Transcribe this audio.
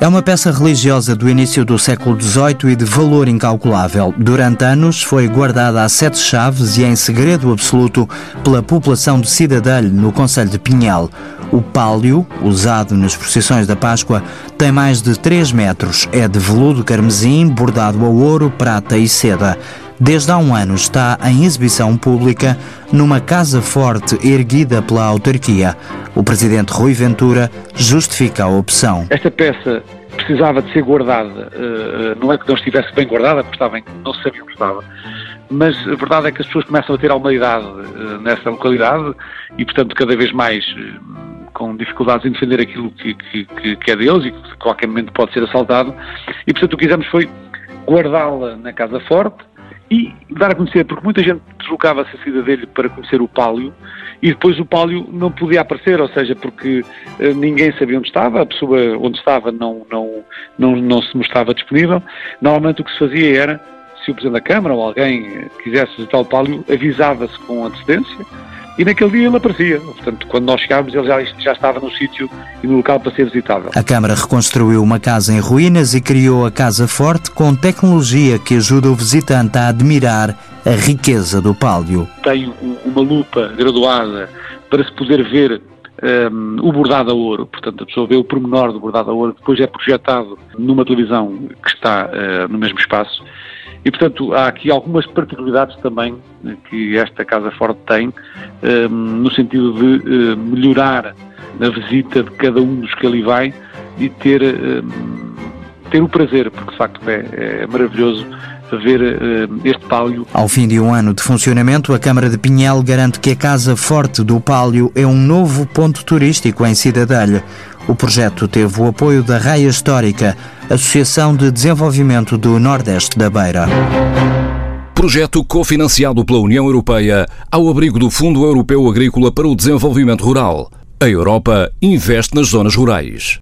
É uma peça religiosa do início do século XVIII e de valor incalculável. Durante anos foi guardada a sete chaves e em segredo absoluto pela população de Cidadelho, no Conselho de Pinhal. O pálio, usado nas procissões da Páscoa, tem mais de 3 metros. É de veludo carmesim, bordado a ouro, prata e seda desde há um ano está em exibição pública numa casa forte erguida pela autarquia. O presidente Rui Ventura justifica a opção. Esta peça precisava de ser guardada, eh, não é que não estivesse bem guardada, porque estava em, não se sabia onde estava, mas a verdade é que as pessoas começam a ter alguma idade eh, nessa localidade e, portanto, cada vez mais eh, com dificuldades em defender aquilo que, que, que é deles e que a qualquer momento pode ser assaltado. E, portanto, o que quisemos foi guardá-la na Casa Forte, e dar a conhecer, porque muita gente deslocava-se a dele para conhecer o pálio e depois o pálio não podia aparecer, ou seja, porque uh, ninguém sabia onde estava, a pessoa onde estava não, não, não, não se mostrava disponível. Normalmente o que se fazia era, se o Presidente da Câmara ou alguém quisesse visitar o pálio, avisava-se com antecedência e naquele dia ele aparecia. Portanto, quando nós chegávamos, ele já, já estava no sítio e no local para ser visitável. A Câmara reconstruiu uma casa em ruínas e criou a Casa Forte com tecnologia que ajuda o visitante a admirar a riqueza do pálio. Tem uma lupa graduada para se poder ver um, o bordado a ouro, portanto a pessoa vê o pormenor do bordado a ouro, depois é projetado numa televisão que está uh, no mesmo espaço e, portanto, há aqui algumas particularidades também que esta Casa Forte tem, ehm, no sentido de eh, melhorar a visita de cada um dos que ali vai e ter, ehm, ter o prazer, porque de facto é, é maravilhoso ver uh, este pálio. Ao fim de um ano de funcionamento, a Câmara de Pinhel garante que a Casa Forte do Pálio é um novo ponto turístico em Cidadelha. O projeto teve o apoio da Raia Histórica, Associação de Desenvolvimento do Nordeste da Beira. Projeto cofinanciado pela União Europeia ao abrigo do Fundo Europeu Agrícola para o Desenvolvimento Rural. A Europa investe nas zonas rurais.